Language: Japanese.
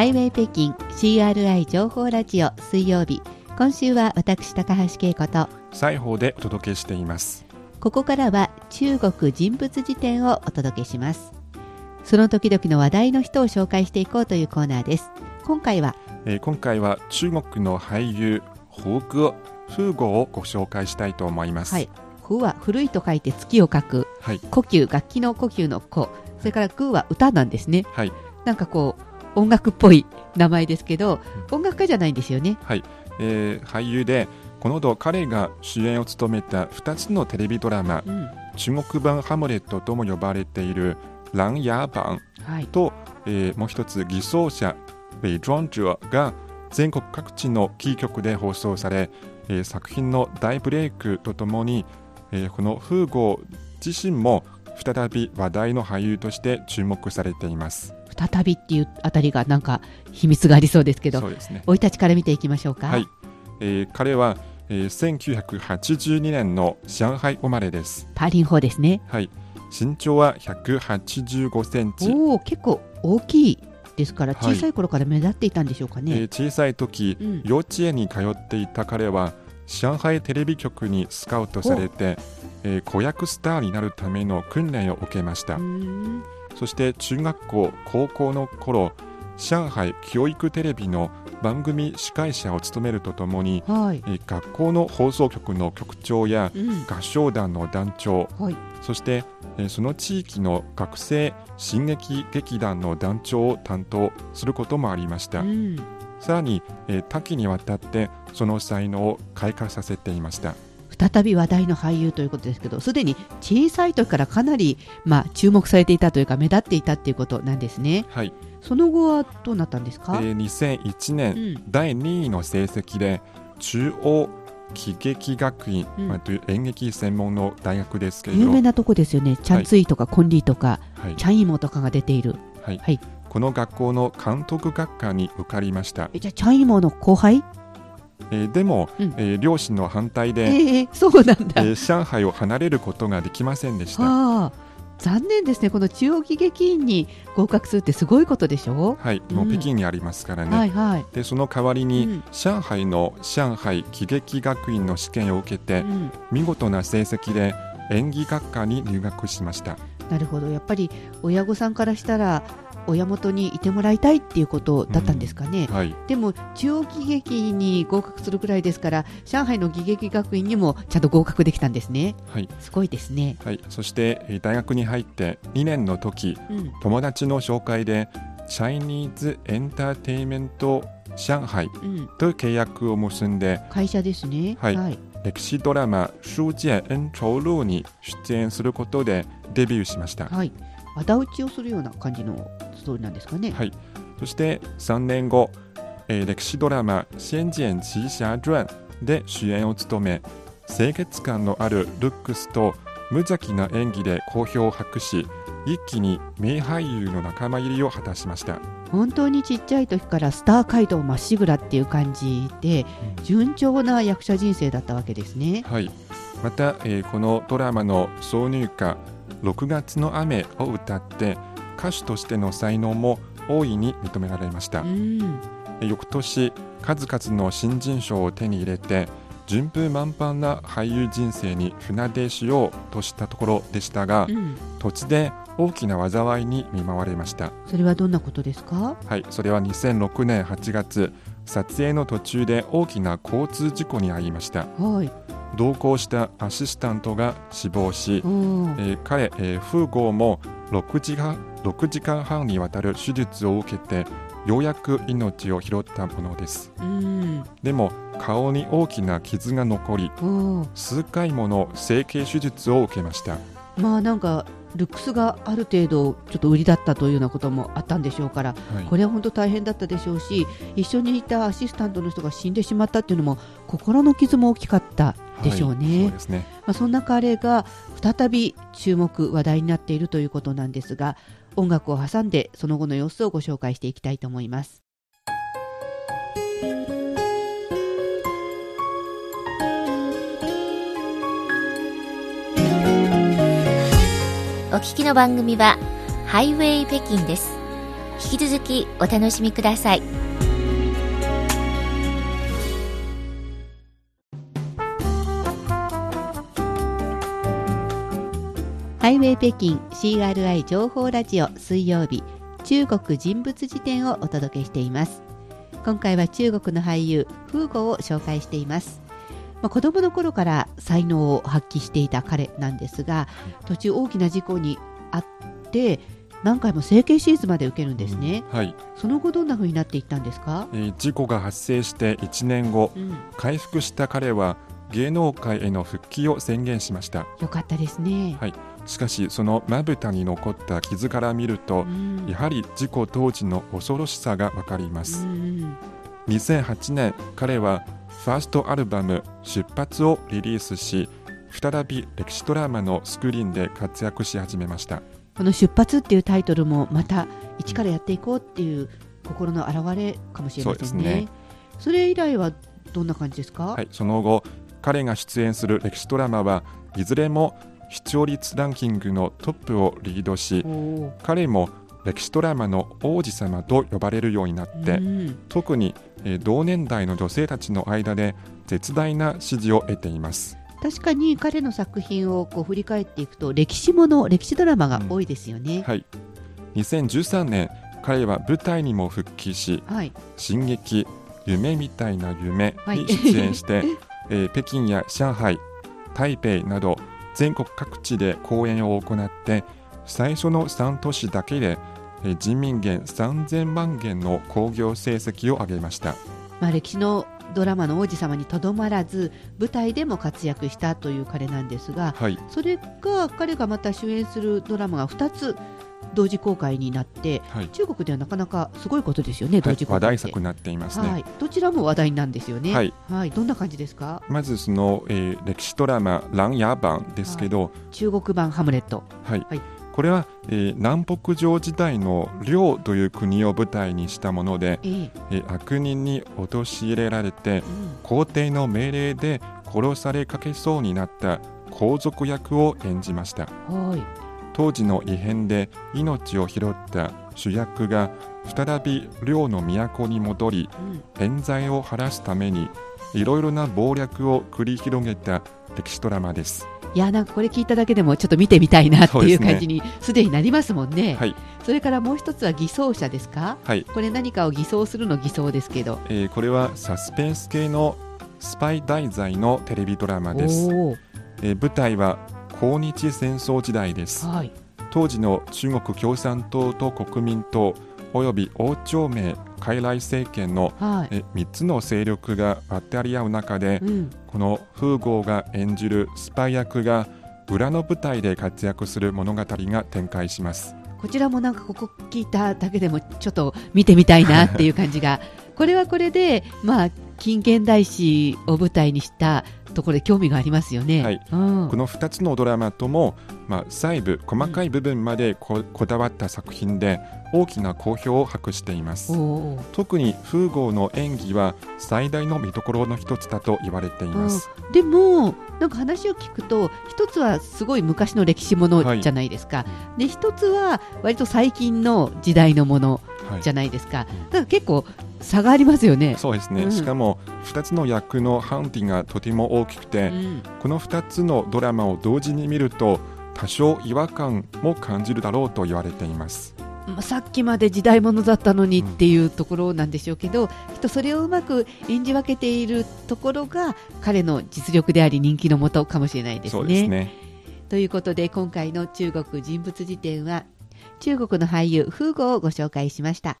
ハイウェイ北京 CRI 情報ラジオ水曜日。今週は私高橋恵子と西方でお届けしています。ここからは中国人物辞典をお届けします。その時々の話題の人を紹介していこうというコーナーです。今回は、えー、今回は中国の俳優胡歌風語をご紹介したいと思います。はい。風は古いと書いて月を書く、はい、呼吸楽器の呼吸の呼それからグーは歌なんですね。はい。なんかこう音楽っぽい名前ですけど、うん、音楽家じゃないんですよね。はい、えー、俳優でこの度彼が主演を務めた2つのテレビドラマ、うん、中国版ハムレットとも呼ばれている「ランヤーバン」と、はい、えー、もう一つ偽装者「ベイ・ジョンジュア」が全国各地のキー局で放送され、えー、作品の大ブレイクとともに、えー、このフーゴ自身も再び話題の俳優として注目されています。再びっていうあたりがなんか秘密がありそうですけど、そうですね、生い立ちから見ていきましょうか。はい、えー、彼は、えー、1982年の上海生まれです。パーリン法ですね。はい。身長は185センチ。おお、結構大きいですから小さい頃から目立っていたんでしょうかね。はい、えー、小さい時、うん、幼稚園に通っていた彼は上海テレビ局にスカウトされて、えー、子役スターになるための訓練を受けました。そして中学校高校の頃上海教育テレビの番組司会者を務めるとともに、はい、学校の放送局の局長や合唱団の団長、うんはい、そしてその地域の学生進撃劇団の団長を担当することもありました、うん、さらに多岐にわたってその才能を開花させていました再び話題の俳優ということですけどすでに小さい時からかなり、まあ、注目されていたというか目立っていたということなんですね。はい。その後はどうなったんですか、えー、2001年、うん、第2位の成績で中央喜劇学院、うん、まあ、という演劇専門の大学ですけど。有名なとこですよね。チャンツイとかコンリーとか、はい、チャンイモとかが出ている、はい、はい、この学校の監督学科に受かりました。えじゃあチャンイモの後輩？えー、でも、うん、えー、両親の反対で、えー、そうなんだ、えー、上海を離れることができませんでした。残念ですね、この中央喜劇院に合格するってすごいことでしょ？はい、もう北京にありますからね、はいはい、でその代わりに、うん、上海の上海喜劇学院の試験を受けて、うん、見事な成績で演技学科に入学しました。なるほど。やっぱり親御さんからしたら親元にいてもらいたいっていうことだったんですかね、うん。はい、でも中央喜劇に合格するくらいですから上海の喜劇学院にもちゃんと合格できたんですね、はい、すごいですね、はい、そして大学に入って2年の時、うん、友達の紹介でチャイニーズエンターテイメント上海と契約を結んで、会社ですね、はい、はい、歴史ドラマ「書剑恩仇录」に出演することでデビューしました、はい、仇討ちをするような感じのストーリーなんですかね。はい、そして3年後、えー、歴史ドラマ「仙剑奇侠传」で主演を務め清潔感のあるルックスと無邪気な演技で好評を博し一気に名俳優の仲間入りを果たしました本当にちっちゃい時からスター街道まっしぐらっていう感じで、うん、順調な役者人生だったわけですね。はいまた、えー、このドラマの挿入歌「6月の雨」を歌って歌手としての才能も大いに認められました、翌年数々の新人賞を手に入れて順風満帆な俳優人生に船出しようとしたところでしたが、うん、突然大きな災いに見舞われました。それはどんなことですか？はいそれは2006年8月撮影の途中で大きな交通事故に遭いました、はい、同行したアシスタントが死亡し、えー、彼、えー、フーゴーも6時間 ,6 時間半にわたる手術を受けてようやく命を拾ったものです、うん、でも顔に大きな傷が残り数回もの整形手術を受けました。まあなんかルックスがある程度ちょっと売りだったというようなこともあったんでしょうから、はい、これは本当大変だったでしょうし一緒にいたアシスタントの人が死んでしまったっていうのも心の傷も大きかったでしょうね。はい、そねまあ、そんな彼が再び注目話題になっているということなんですが音楽を挟んでその後の様子をご紹介していきたいと思います。お聞きの番組はハイウェイ北京です。引き続きお楽しみくださいイウェイ北京 CRI 情報ラジオ水曜日中国人物辞典をお届けしています。今回は中国の俳優フーゴを紹介しています。まあ、子供の頃から才能を発揮していた彼なんですが途中大きな事故にあって何回も整形手術まで受けるんですね、うん、はい、その後どんなふうになっていったんですか、えー、事故が発生して1年後、うん、回復した彼は芸能界への復帰を宣言しました。よかったですね、はい、しかしそのまぶたに残った傷から見ると、うん、やはり事故当時の恐ろしさがわかります、うん、2008年彼はファーストアルバム「出発」をリリースし再び歴史ドラマのスクリーンで活躍し始めました。この「出発」っていうタイトルもまた一からやっていこうっていう心の表れかもしれませんね。そね。それ以来はどんな感じですか、はい、その後彼が出演する歴史ドラマはいずれも視聴率ランキングのトップをリードし彼も歴史ドラマの王子様と呼ばれるようになって、うん、特に、えー、同年代の女性たちの間で絶大な支持を得ています。確かに彼の作品をこう振り返っていくと歴史もの歴史ドラマが多いですよね、うん、はい2013年彼は舞台にも復帰し「はい、進撃夢みたいな夢」に出演して、はい、えー、北京や上海台北など全国各地で公演を行って最初の3都市だけで人民元3000万元の興行成績を上げました、まあ、歴史のドラマの王子様にとどまらず舞台でも活躍したという彼なんですが、はい、それが彼がまた主演するドラマが2つ同時公開になって、はい、中国ではなかなかすごいことですよね、同時公開、話題作になっていますね、はい、どちらも話題なんですよね、はい、はい、どんな感じですか？まずその、えー、歴史ドラマ「ランヤー版」ですけど、中国版ハムレット。はい、はい。これは、えー、南北朝時代の遼という国を舞台にしたもので、えー、えー、悪人に陥れられて、うん、皇帝の命令で殺されかけそうになった皇族役を演じました。はい当時の異変で命を拾った主役が再び領の都に戻り、冤罪を晴らすためにいろいろな謀略を繰り広げた歴史ドラマです。いやなんかこれ聞いただけでもちょっと見てみたいなっていう感じにすでになりますもんね。はい、それからもう一つは偽装者ですか、はい、これ何かを偽装するの偽装ですけど、えー、これはサスペンス系のスパイ題材のテレビドラマです、えー、舞台は抗日戦争時代です、はい、当時の中国共産党と国民党および王朝名傀儡政権の、はい、え3つの勢力が渡り合う中で、うん、この風豪が演じるスパイ役が裏の舞台で活躍する物語が展開します。こちらもなんかここ聞いただけでもちょっと見てみたいなっていう感じが。これはこれでまあ近現代史を舞台にしたところで興味がありますよね、はい。うん、この2つのドラマとも、まあ、細部細かい部分までこ,、こだわった作品で大きな好評を博しています。特に風豪の演技は最大の見どころの一つだと言われています、うん、でもなんか話を聞くと一つはすごい昔の歴史ものじゃないですか、はい、で一つは割と最近の時代のものじゃないですか、はい、だから結構差がありますよね。そうですね、うん、しかも2つの役のハンディがとても大きくて、うん、この2つのドラマを同時に見ると多少違和感も感じるだろうと言われています。さっきまで時代物だったのにっていうところなんでしょうけど、うん、きっとそれをうまく演じ分けているところが彼の実力であり人気のもとかもしれないですね。すね。ということで今回の中国人物辞典は中国の俳優フーゴをご紹介しました。